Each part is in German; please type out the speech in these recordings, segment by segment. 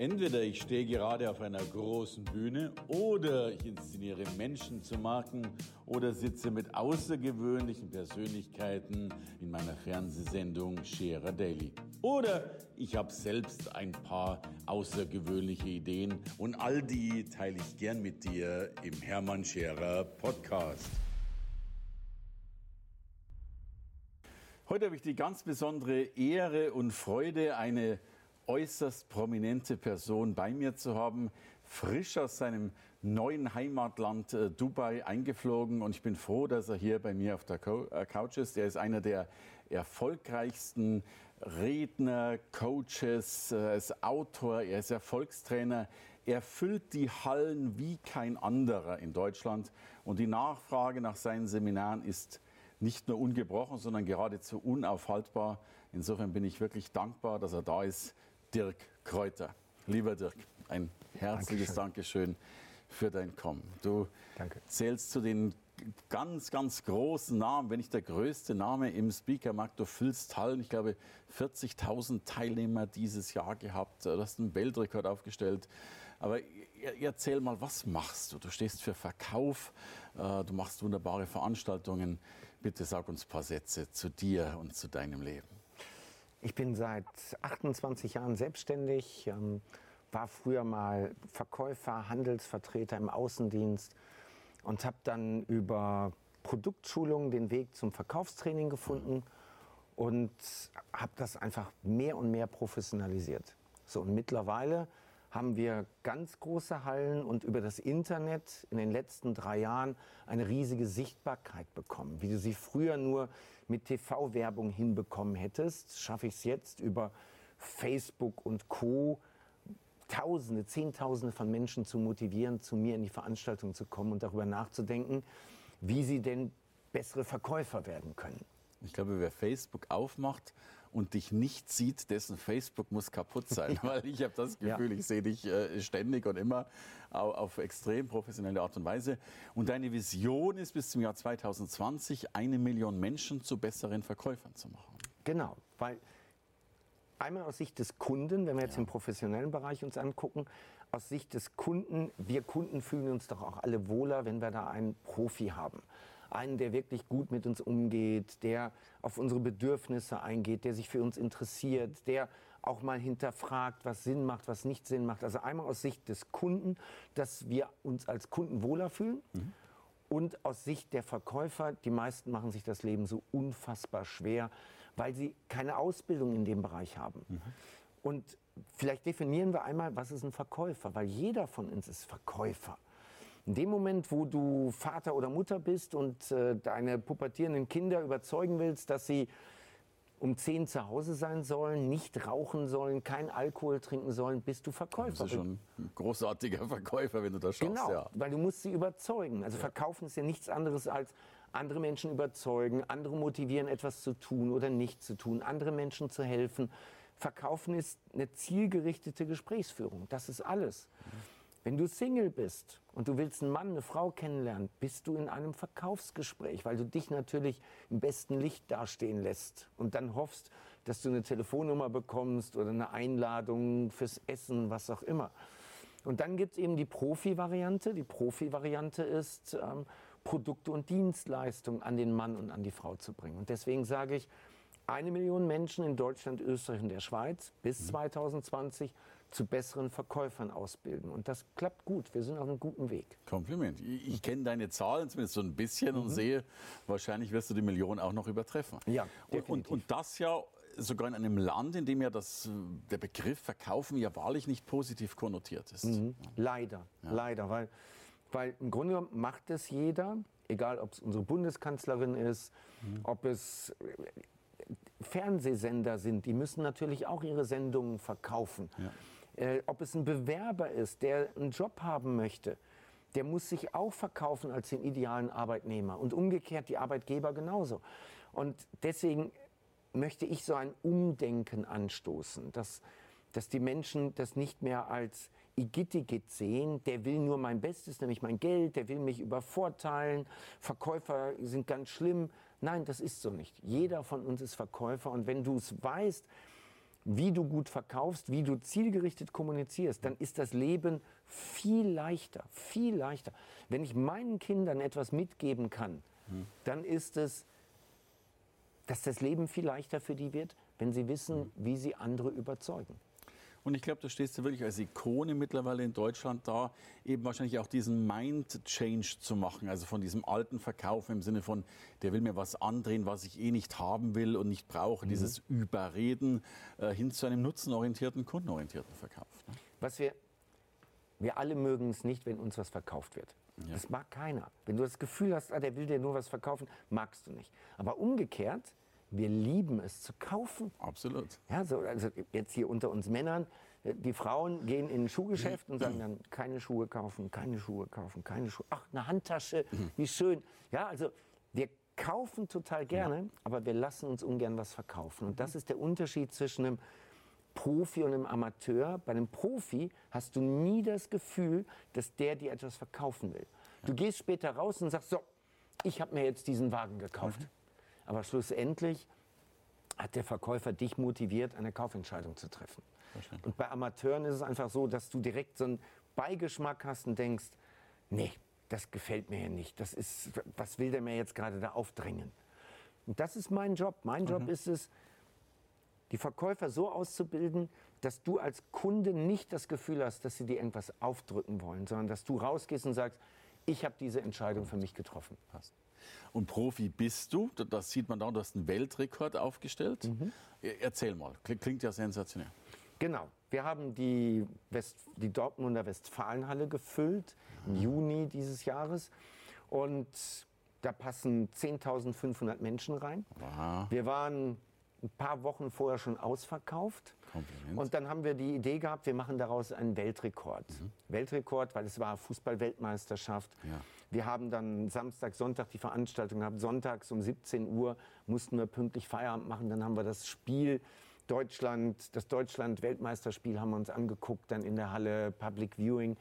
Entweder ich stehe gerade auf einer großen Bühne oder ich inszeniere Menschen zu Marken oder sitze mit außergewöhnlichen Persönlichkeiten in meiner Fernsehsendung Scherer Daily. Oder ich habe selbst ein paar außergewöhnliche Ideen und all die teile ich gern mit dir im Hermann Scherer Podcast. Heute habe ich die ganz besondere Ehre und Freude, eine äußerst prominente Person bei mir zu haben, frisch aus seinem neuen Heimatland äh, Dubai eingeflogen und ich bin froh, dass er hier bei mir auf der äh, Couch ist. Er ist einer der erfolgreichsten Redner, Coaches, er ist Autor, er ist Erfolgstrainer. Er füllt die Hallen wie kein anderer in Deutschland und die Nachfrage nach seinen Seminaren ist nicht nur ungebrochen, sondern geradezu unaufhaltbar. Insofern bin ich wirklich dankbar, dass er da ist. Dirk Kräuter. Lieber Dirk, ein herzliches Dankeschön, Dankeschön für dein Kommen. Du Danke. zählst zu den ganz, ganz großen Namen, wenn nicht der größte Name im Speakermarkt. Du füllst Hallen, ich glaube 40.000 Teilnehmer dieses Jahr gehabt. Du hast einen Weltrekord aufgestellt. Aber erzähl mal, was machst du? Du stehst für Verkauf, äh, du machst wunderbare Veranstaltungen. Bitte sag uns ein paar Sätze zu dir und zu deinem Leben. Ich bin seit 28 Jahren selbstständig, ähm, war früher mal Verkäufer, Handelsvertreter im Außendienst und habe dann über Produktschulungen den Weg zum Verkaufstraining gefunden und habe das einfach mehr und mehr professionalisiert. So und mittlerweile haben wir ganz große Hallen und über das Internet in den letzten drei Jahren eine riesige Sichtbarkeit bekommen. Wie du sie früher nur mit TV-Werbung hinbekommen hättest, schaffe ich es jetzt über Facebook und Co. Tausende, Zehntausende von Menschen zu motivieren, zu mir in die Veranstaltung zu kommen und darüber nachzudenken, wie sie denn bessere Verkäufer werden können. Ich glaube, wer Facebook aufmacht und dich nicht sieht, dessen Facebook muss kaputt sein. Weil ich habe das Gefühl, ja. ich sehe dich äh, ständig und immer auf extrem professionelle Art und Weise. Und deine Vision ist bis zum Jahr 2020 eine Million Menschen zu besseren Verkäufern zu machen. Genau, weil einmal aus Sicht des Kunden, wenn wir jetzt ja. im professionellen Bereich uns angucken, aus Sicht des Kunden, wir Kunden fühlen uns doch auch alle wohler, wenn wir da einen Profi haben einen, der wirklich gut mit uns umgeht, der auf unsere Bedürfnisse eingeht, der sich für uns interessiert, der auch mal hinterfragt, was Sinn macht, was nicht Sinn macht. Also einmal aus Sicht des Kunden, dass wir uns als Kunden wohler fühlen. Mhm. Und aus Sicht der Verkäufer, die meisten machen sich das Leben so unfassbar schwer, weil sie keine Ausbildung in dem Bereich haben. Mhm. Und vielleicht definieren wir einmal, was ist ein Verkäufer, weil jeder von uns ist Verkäufer. In dem Moment, wo du Vater oder Mutter bist und äh, deine pubertierenden Kinder überzeugen willst, dass sie um zehn zu Hause sein sollen, nicht rauchen sollen, kein Alkohol trinken sollen, bist du Verkäufer. Du bist schon ein großartiger Verkäufer, wenn du das schaffst. Genau, ja. weil du musst sie überzeugen. Also ja. verkaufen ist ja nichts anderes als andere Menschen überzeugen, andere motivieren, etwas zu tun oder nicht zu tun, andere Menschen zu helfen. Verkaufen ist eine zielgerichtete Gesprächsführung. Das ist alles. Mhm. Wenn du Single bist und du willst einen Mann, eine Frau kennenlernen, bist du in einem Verkaufsgespräch, weil du dich natürlich im besten Licht dastehen lässt und dann hoffst, dass du eine Telefonnummer bekommst oder eine Einladung fürs Essen, was auch immer. Und dann gibt es eben die Profi-Variante. Die Profi-Variante ist, ähm, Produkte und Dienstleistungen an den Mann und an die Frau zu bringen. Und deswegen sage ich, eine Million Menschen in Deutschland, Österreich und der Schweiz bis 2020 mhm. Zu besseren Verkäufern ausbilden. Und das klappt gut. Wir sind auf einem guten Weg. Kompliment. Ich, kenne deine Zahlen zumindest so ein bisschen mhm. und sehe, wahrscheinlich wirst du die Million auch noch übertreffen. Ja. Und, und, und das ja sogar in einem Land, in dem ja das, der Begriff Verkaufen ja wahrlich nicht positiv konnotiert ist. Mhm. Leider, ja. leider. Weil, weil im Grunde genommen macht es jeder egal ob es unsere Bundeskanzlerin ist, mhm. ob es Fernsehsender sind, die müssen natürlich auch ihre Sendungen verkaufen. Ja. Äh, ob es ein Bewerber ist, der einen Job haben möchte, der muss sich auch verkaufen als den idealen Arbeitnehmer und umgekehrt die Arbeitgeber genauso. Und deswegen möchte ich so ein Umdenken anstoßen, dass, dass die Menschen das nicht mehr als Igittigit sehen, der will nur mein Bestes, nämlich mein Geld, der will mich übervorteilen, Verkäufer sind ganz schlimm. Nein, das ist so nicht. Jeder von uns ist Verkäufer und wenn du es weißt, wie du gut verkaufst, wie du zielgerichtet kommunizierst, dann ist das Leben viel leichter, viel leichter. Wenn ich meinen Kindern etwas mitgeben kann, dann ist es, dass das Leben viel leichter für die wird, wenn sie wissen, wie sie andere überzeugen. Und ich glaube, da stehst du wirklich als Ikone mittlerweile in Deutschland da, eben wahrscheinlich auch diesen Mind-Change zu machen, also von diesem alten Verkauf im Sinne von, der will mir was andrehen, was ich eh nicht haben will und nicht brauche, mhm. dieses Überreden, äh, hin zu einem nutzenorientierten, kundenorientierten Verkauf. Ne? Was wir, wir alle mögen es nicht, wenn uns was verkauft wird. Ja. Das mag keiner. Wenn du das Gefühl hast, ah, der will dir nur was verkaufen, magst du nicht. Aber umgekehrt, wir lieben es zu kaufen. Absolut. Ja, so, also jetzt hier unter uns Männern, die Frauen gehen in ein Schuhgeschäft und sagen dann, keine Schuhe kaufen, keine Schuhe kaufen, keine Schuhe. Ach, eine Handtasche, wie schön. Ja, also wir kaufen total gerne, ja. aber wir lassen uns ungern was verkaufen. Und das ist der Unterschied zwischen einem Profi und einem Amateur. Bei einem Profi hast du nie das Gefühl, dass der dir etwas verkaufen will. Du gehst später raus und sagst, so, ich habe mir jetzt diesen Wagen gekauft. Mhm. Aber schlussendlich hat der Verkäufer dich motiviert, eine Kaufentscheidung zu treffen. Und bei Amateuren ist es einfach so, dass du direkt so einen Beigeschmack hast und denkst, nee, das gefällt mir ja nicht. Das ist, was will der mir jetzt gerade da aufdrängen? Und das ist mein Job. Mein Job mhm. ist es, die Verkäufer so auszubilden, dass du als Kunde nicht das Gefühl hast, dass sie dir irgendwas aufdrücken wollen, sondern dass du rausgehst und sagst, ich habe diese Entscheidung für mich getroffen. Passt. Und Profi bist du, das sieht man da, du hast einen Weltrekord aufgestellt. Mhm. Erzähl mal, klingt ja sensationell. Genau. Wir haben die, West, die Dortmunder Westfalenhalle gefüllt im mhm. Juni dieses Jahres. Und da passen 10.500 Menschen rein. Aha. Wir waren ein paar Wochen vorher schon ausverkauft. Kompliment. Und dann haben wir die Idee gehabt, wir machen daraus einen Weltrekord. Mhm. Weltrekord, weil es war Fußball-Weltmeisterschaft. Ja. Wir haben dann Samstag, Sonntag die Veranstaltung gehabt. Sonntags um 17 Uhr mussten wir pünktlich Feierabend machen. Dann haben wir das Spiel Deutschland, das Deutschland-Weltmeisterspiel haben wir uns angeguckt, dann in der Halle Public Viewing.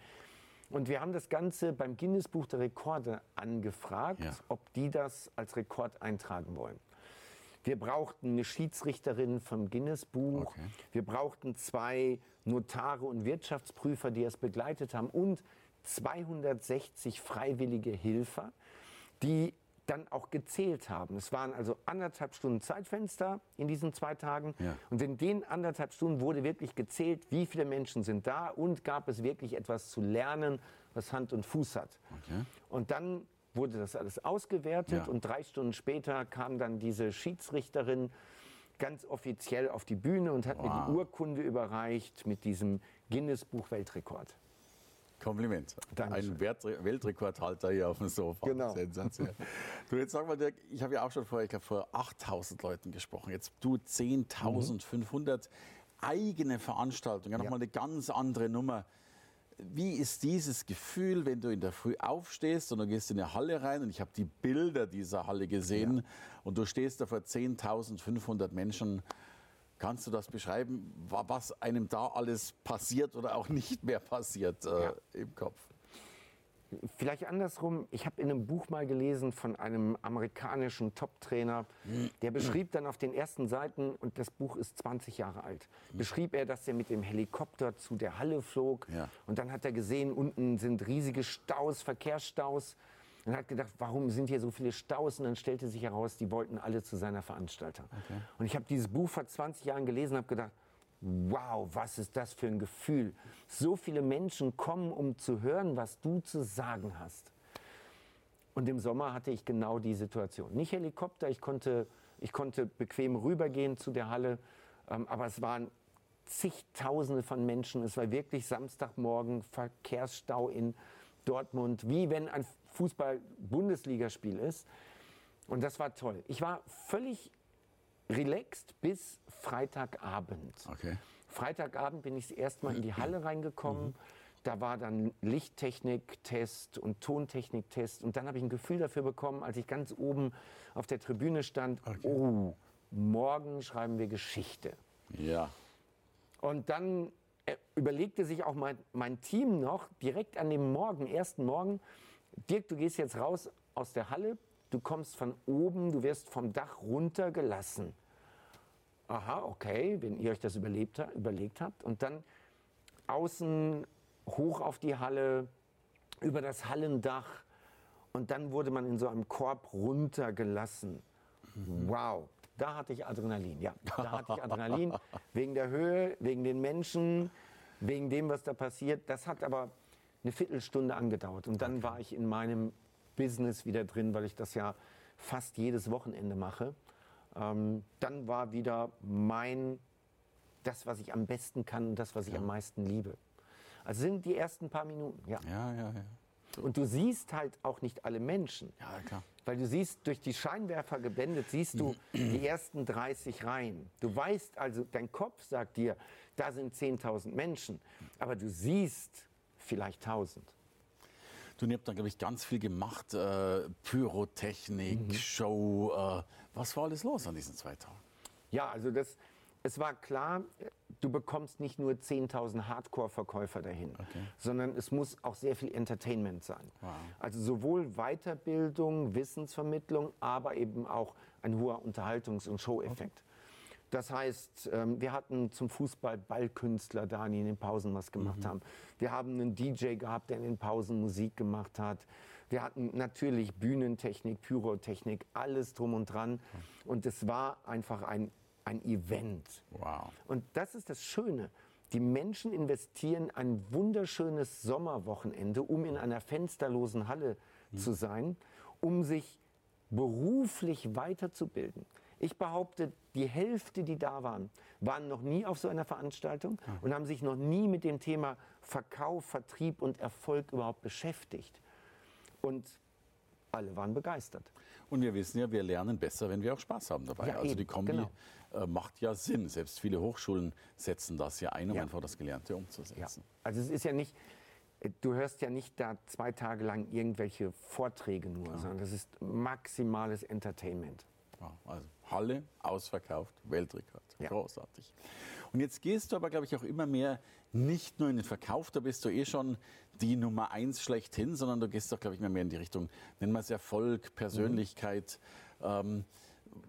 Und wir haben das Ganze beim Guinness Buch der Rekorde angefragt, ja. ob die das als Rekord eintragen wollen. Wir brauchten eine Schiedsrichterin vom Guinness-Buch. Okay. Wir brauchten zwei Notare und Wirtschaftsprüfer, die es begleitet haben. Und 260 freiwillige Hilfer, die dann auch gezählt haben. Es waren also anderthalb Stunden Zeitfenster in diesen zwei Tagen. Ja. Und in den anderthalb Stunden wurde wirklich gezählt, wie viele Menschen sind da und gab es wirklich etwas zu lernen, was Hand und Fuß hat. Okay. Und dann wurde das alles ausgewertet ja. und drei Stunden später kam dann diese Schiedsrichterin ganz offiziell auf die Bühne und hat wow. mir die Urkunde überreicht mit diesem Guinness-Buch Weltrekord. Kompliment. Dankeschön. Ein Weltrekordhalter hier auf dem Sofa. Genau. Sensationell. du, jetzt sag mal, Dirk, ich habe ja auch schon vor, ich glaube, vor 8000 Leuten gesprochen. Jetzt du 10.500 mhm. eigene Veranstaltungen. Ja, nochmal eine ganz andere Nummer. Wie ist dieses Gefühl, wenn du in der Früh aufstehst und du gehst in eine Halle rein und ich habe die Bilder dieser Halle gesehen ja. und du stehst da vor 10.500 Menschen Kannst du das beschreiben, was einem da alles passiert oder auch nicht mehr passiert äh, ja. im Kopf? Vielleicht andersrum, ich habe in einem Buch mal gelesen von einem amerikanischen Top-Trainer, der beschrieb dann auf den ersten Seiten, und das Buch ist 20 Jahre alt, beschrieb er, dass er mit dem Helikopter zu der Halle flog. Ja. Und dann hat er gesehen, unten sind riesige Staus, Verkehrsstaus. Und hat gedacht, warum sind hier so viele Staus? Und dann stellte sich heraus, die wollten alle zu seiner Veranstaltung. Okay. Und ich habe dieses Buch vor 20 Jahren gelesen und habe gedacht, wow, was ist das für ein Gefühl? So viele Menschen kommen, um zu hören, was du zu sagen hast. Und im Sommer hatte ich genau die Situation. Nicht Helikopter, ich konnte, ich konnte bequem rübergehen zu der Halle, ähm, aber es waren zigtausende von Menschen. Es war wirklich Samstagmorgen, Verkehrsstau in Dortmund, wie wenn ein Fußball-Bundesligaspiel ist. Und das war toll. Ich war völlig relaxed bis Freitagabend. Okay. Freitagabend bin ich erstmal in die Halle reingekommen. Mhm. Da war dann Lichttechnik-Test und Tontechnik-Test. Und dann habe ich ein Gefühl dafür bekommen, als ich ganz oben auf der Tribüne stand, okay. oh, morgen schreiben wir Geschichte. Ja. Und dann äh, überlegte sich auch mein, mein Team noch direkt an dem Morgen, ersten Morgen, Dirk, du gehst jetzt raus aus der Halle, du kommst von oben, du wirst vom Dach runtergelassen. aha, okay, wenn ihr euch das überlebt, überlegt habt. Und dann außen hoch auf die Halle, über das Hallendach. Und dann wurde man in so einem Korb runtergelassen. Wow, da hatte ich Adrenalin, ja. Da hatte ich Adrenalin wegen der Höhe, wegen den Menschen, wegen dem, was da passiert. Das hat aber eine Viertelstunde angedauert. Und dann war ich in meinem Business wieder drin, weil ich das ja fast jedes Wochenende mache. Ähm, dann war wieder mein, das, was ich am besten kann und das, was ich am meisten liebe. Also sind die ersten paar Minuten, ja. Ja, ja, ja. Und du siehst halt auch nicht alle Menschen. Ja, klar. Weil du siehst, durch die Scheinwerfer geblendet, siehst du die ersten 30 Reihen. Du weißt also, dein Kopf sagt dir, da sind 10.000 Menschen. Aber du siehst vielleicht 1.000. Du, ihr habt da, glaube ich, ganz viel gemacht. Äh, Pyrotechnik, Show. Äh, was war alles los an diesen zwei Tagen? Ja, also das, es war klar, du bekommst nicht nur 10.000 Hardcore-Verkäufer dahin, sondern es muss auch sehr viel Entertainment sein. Also sowohl Weiterbildung, Wissensvermittlung, aber eben auch ein hoher Unterhaltungs- und Show-Effekt. Das heißt, ähm, wir hatten zum Fußball Ballkünstler da, die in den Pausen was gemacht haben. Wir haben einen DJ gehabt, der in den Pausen Musik gemacht hat. Wir hatten natürlich Bühnentechnik, Pyrotechnik, alles drum und dran. Und es war einfach ein, ein Event. Wow. Und das ist das Schöne. Die Menschen investieren ein wunderschönes Sommerwochenende, um in einer fensterlosen Halle zu sein, um sich beruflich weiterzubilden. Ich behaupte, die Hälfte, die da waren, waren noch nie auf so einer Veranstaltung und haben sich noch nie mit dem Thema Verkauf, Vertrieb und Erfolg überhaupt beschäftigt. Und alle waren begeistert. Und wir wissen ja, wir lernen besser, wenn wir auch Spaß haben dabei. Ja, also die eben, Kombi genau. äh, macht ja Sinn. Selbst viele Hochschulen setzen das ja ein, um Ja. einfach das Gelernte Ja. umzusetzen. Also es ist ja nicht, du hörst ja nicht da zwei Tage lang irgendwelche Vorträge nur, sondern das ist maximales Entertainment. Ja, also Halle, ausverkauft, Weltrekord. Ja. Großartig. Und jetzt gehst du aber, glaube ich, auch immer mehr nicht nur in den Verkauf, da bist du eh schon die Nummer eins schlechthin, sondern du gehst doch, glaube ich, immer mehr in die Richtung, nennen wir es Erfolg, Persönlichkeit. Ähm,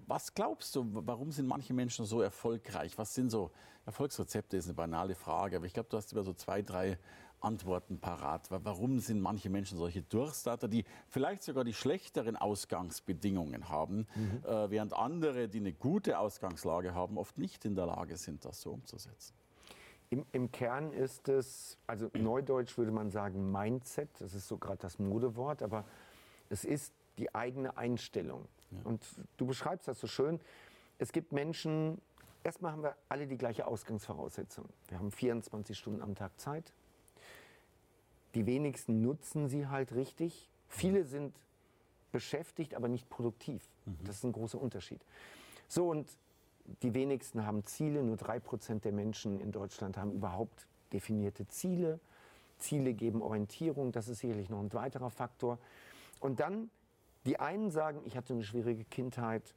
was glaubst du, warum sind manche Menschen so erfolgreich? Was sind so Erfolgsrezepte? Ist eine banale Frage, aber ich glaube, du hast über so zwei, drei Antworten parat. Wa- Warum sind manche Menschen solche Durchstarter, die vielleicht sogar die schlechteren Ausgangsbedingungen haben, äh, während andere, die eine gute Ausgangslage haben, oft nicht in der Lage sind, das so umzusetzen? Im, Im Kern ist es, also neudeutsch würde man sagen Mindset, das ist so gerade das Modewort, aber es ist die eigene Einstellung. Und du beschreibst das so schön. Es gibt Menschen, erstmal haben wir alle die gleiche Ausgangsvoraussetzung. Wir haben 24 Stunden am Tag Zeit. Die wenigsten nutzen sie halt richtig. Viele sind beschäftigt, aber nicht produktiv. Das ist ein großer Unterschied. So, und die wenigsten haben Ziele. Nur drei Prozent der Menschen in Deutschland haben überhaupt definierte Ziele. Ziele geben Orientierung. Das ist sicherlich noch ein weiterer Faktor. Und dann, die einen sagen, ich hatte eine schwierige Kindheit.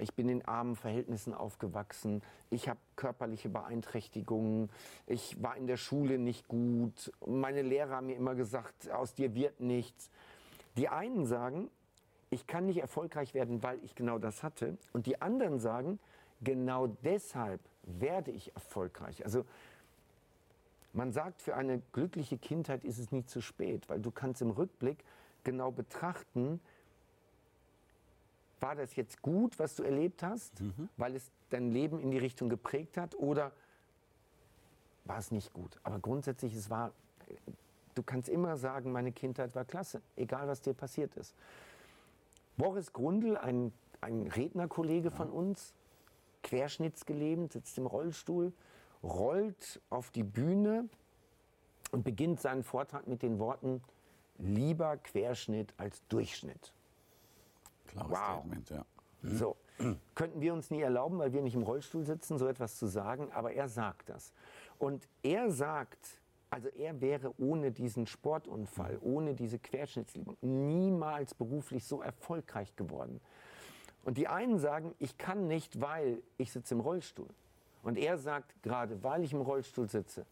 Ich bin in armen Verhältnissen aufgewachsen. Ich habe körperliche Beeinträchtigungen. Ich war in der Schule nicht gut. Meine Lehrer haben mir immer gesagt, aus dir wird nichts. Die einen sagen, ich kann nicht erfolgreich werden, weil ich genau das hatte. Und die anderen sagen, genau deshalb werde ich erfolgreich. Also man sagt, für eine glückliche Kindheit ist es nie zu spät, weil du kannst im Rückblick genau betrachten, war das jetzt gut, was du erlebt hast, weil es dein Leben in die Richtung geprägt hat, oder war es nicht gut? Aber grundsätzlich, es war, du kannst immer sagen, meine Kindheit war klasse, egal was dir passiert ist. Boris Grundl, ein, ein Rednerkollege von uns, querschnittsgelähmt, sitzt im Rollstuhl, rollt auf die Bühne und beginnt seinen Vortrag mit den Worten, lieber Querschnitt als Durchschnitt. Klares Wow. Statement, ja. So, könnten wir uns nie erlauben, weil wir nicht im Rollstuhl sitzen, so etwas zu sagen, aber er sagt das. Und er sagt, also er wäre ohne diesen Sportunfall, ohne diese Querschnittslähmung niemals beruflich so erfolgreich geworden. Und die einen sagen, ich kann nicht, weil ich sitze im Rollstuhl. Und er sagt, gerade weil ich im Rollstuhl sitze,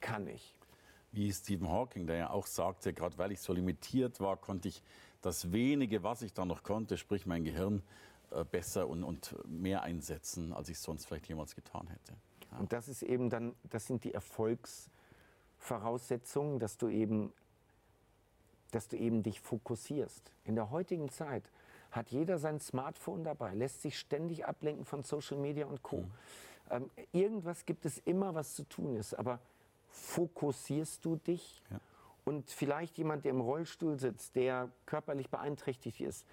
kann ich. Wie Stephen Hawking, der ja auch sagte, gerade weil ich so limitiert war, konnte ich das wenige, was ich da noch konnte, sprich mein Gehirn, äh, besser und, und mehr einsetzen, als ich es sonst vielleicht jemals getan hätte. Ja. Und das ist eben dann, das sind die Erfolgsvoraussetzungen, dass du eben, dass du eben dich fokussierst. In der heutigen Zeit hat jeder sein Smartphone dabei, lässt sich ständig ablenken von Social Media und Co. Mhm. Ähm, irgendwas gibt es immer, was zu tun ist, aber fokussierst du dich? Ja. Und vielleicht jemand, der im Rollstuhl sitzt, der körperlich beeinträchtigt ist,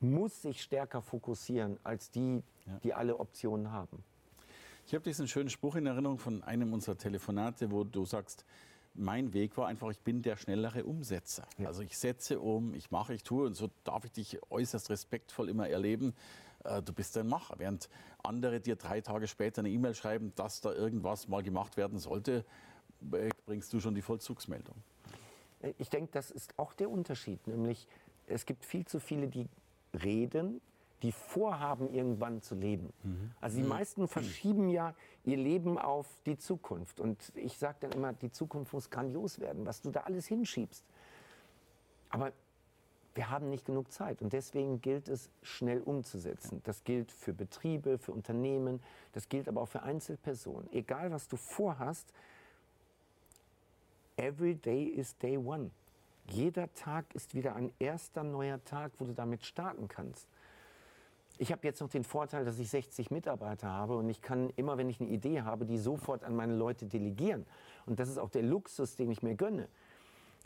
muss sich stärker fokussieren als die, ja. die alle Optionen haben. Ich habe diesen schönen Spruch in Erinnerung von einem unserer Telefonate, wo du sagst, mein Weg war einfach, ich bin der schnellere Umsetzer. Ja. Also ich setze um, ich mache, ich tue und so darf ich dich äußerst respektvoll immer erleben. Äh, du bist ein Macher. Während andere dir drei Tage später eine E-Mail schreiben, dass da irgendwas mal gemacht werden sollte, bringst du schon die Vollzugsmeldung. Äh, ich denke, das ist auch der Unterschied. Nämlich, es gibt viel zu viele, die reden, die vorhaben, irgendwann zu leben. Mhm. Also die mhm. meisten verschieben ja ihr Leben auf die Zukunft. Und ich sage dann immer, die Zukunft muss grandios werden, was du da alles hinschiebst. Aber wir haben nicht genug Zeit und deswegen gilt es, schnell umzusetzen. Das gilt für Betriebe, für Unternehmen, das gilt aber auch für Einzelpersonen. Egal, was du vorhast, every day is day one. Jeder Tag ist wieder ein erster neuer Tag, wo du damit starten kannst. Ich habe jetzt noch den Vorteil, dass ich 60 Mitarbeiter habe und ich kann immer, wenn ich eine Idee habe, die sofort an meine Leute delegieren. Und das ist auch der Luxus, den ich mir gönne.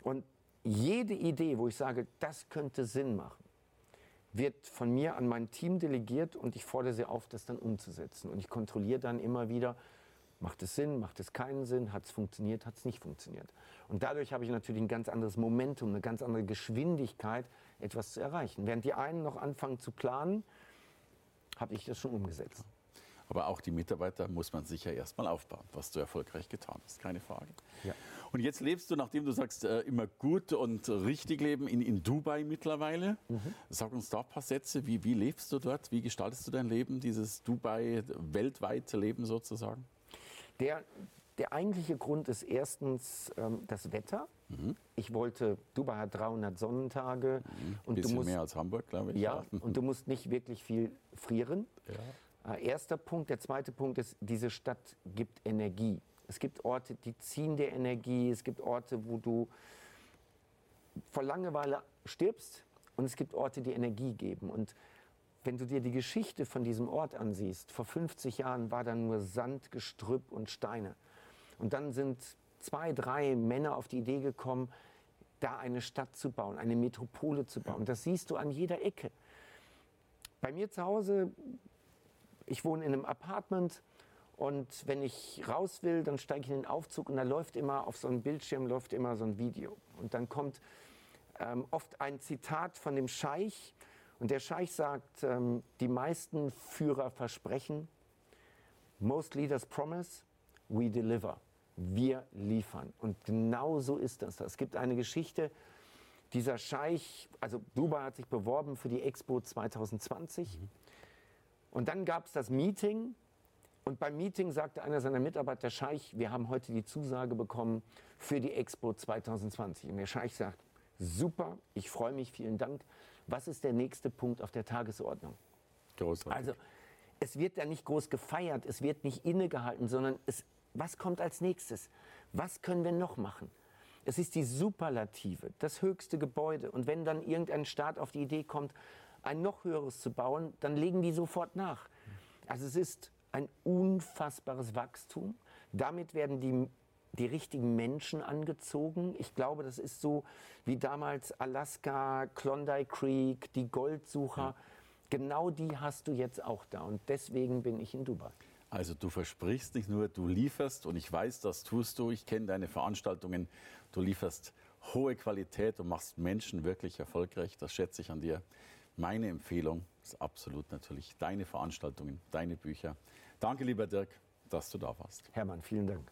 Und jede Idee, wo ich sage, das könnte Sinn machen, wird von mir an mein Team delegiert und ich fordere sie auf, das dann umzusetzen. Und ich kontrolliere dann immer wieder, macht es Sinn, macht es keinen Sinn, hat es funktioniert, hat es nicht funktioniert. Und dadurch habe ich natürlich ein ganz anderes Momentum, eine ganz andere Geschwindigkeit, etwas zu erreichen. Während die einen noch anfangen zu planen, habe ich das schon umgesetzt. Aber auch die Mitarbeiter muss man sicher erstmal aufbauen, was du erfolgreich getan hast, keine Frage. Ja. Und jetzt lebst du, nachdem du sagst, äh, immer gut und richtig leben, in, in Dubai mittlerweile. Mhm. Sag uns da ein paar Sätze. Wie, wie lebst du dort? Wie gestaltest du dein Leben, dieses Dubai weltweite Leben sozusagen? Der, der eigentliche Grund ist erstens ähm, das Wetter. Mhm. Ich wollte, Dubai hat 300 Sonnentage. Mhm. Und Bisschen du musst, mehr als Hamburg, glaube ich. Ja, und du musst nicht wirklich viel frieren. Ja. Äh, erster Punkt. Der zweite Punkt ist, diese Stadt gibt Energie. Es gibt Orte, die ziehen dir Energie. Es gibt Orte, wo du vor Langeweile stirbst. Und es gibt Orte, die Energie geben. Und wenn du dir die Geschichte von diesem Ort ansiehst, vor 50 Jahren war da nur Sand, Gestrüpp und Steine. Und dann sind zwei, drei Männer auf die Idee gekommen, da eine Stadt zu bauen, eine Metropole zu bauen. Das siehst du an jeder Ecke. Bei mir zu Hause, ich wohne in einem Apartment und wenn ich raus will, dann steige ich in den Aufzug und da läuft immer auf so einem Bildschirm läuft immer so ein Video. Und dann kommt ähm, oft ein Zitat von dem Scheich und der Scheich sagt, ähm, die meisten Führer versprechen, most leaders promise, we deliver wir liefern. Und genau so ist das. Es gibt eine Geschichte, dieser Scheich, also Dubai hat sich beworben für die Expo 2020. Mhm. Und dann gab es das Meeting. Und beim Meeting sagte einer seiner Mitarbeiter, Scheich, wir haben heute die Zusage bekommen für die Expo 2020. Und der Scheich sagt, super, ich freue mich, vielen Dank. Was ist der nächste Punkt auf der Tagesordnung? Großartig. Also es wird da nicht groß gefeiert, es wird nicht innegehalten, sondern es was kommt als nächstes? Was können wir noch machen? Es ist die Superlative, das höchste Gebäude. Und wenn dann irgendein Staat auf die Idee kommt, ein noch höheres zu bauen, dann legen die sofort nach. Also es ist ein unfassbares Wachstum. Damit werden die, die richtigen Menschen angezogen. Ich glaube, das ist so wie damals Alaska, Klondike Creek, die Goldsucher. Ja. Genau die hast du jetzt auch da. Und deswegen bin ich in Dubai. Also du versprichst nicht nur, du lieferst und ich weiß, das tust du. Ich kenne deine Veranstaltungen. Du lieferst hohe Qualität und machst Menschen wirklich erfolgreich. Das schätze ich an dir. Meine Empfehlung ist absolut natürlich deine Veranstaltungen, deine Bücher. Danke, lieber Dirk, dass du da warst. Hermann, vielen Dank.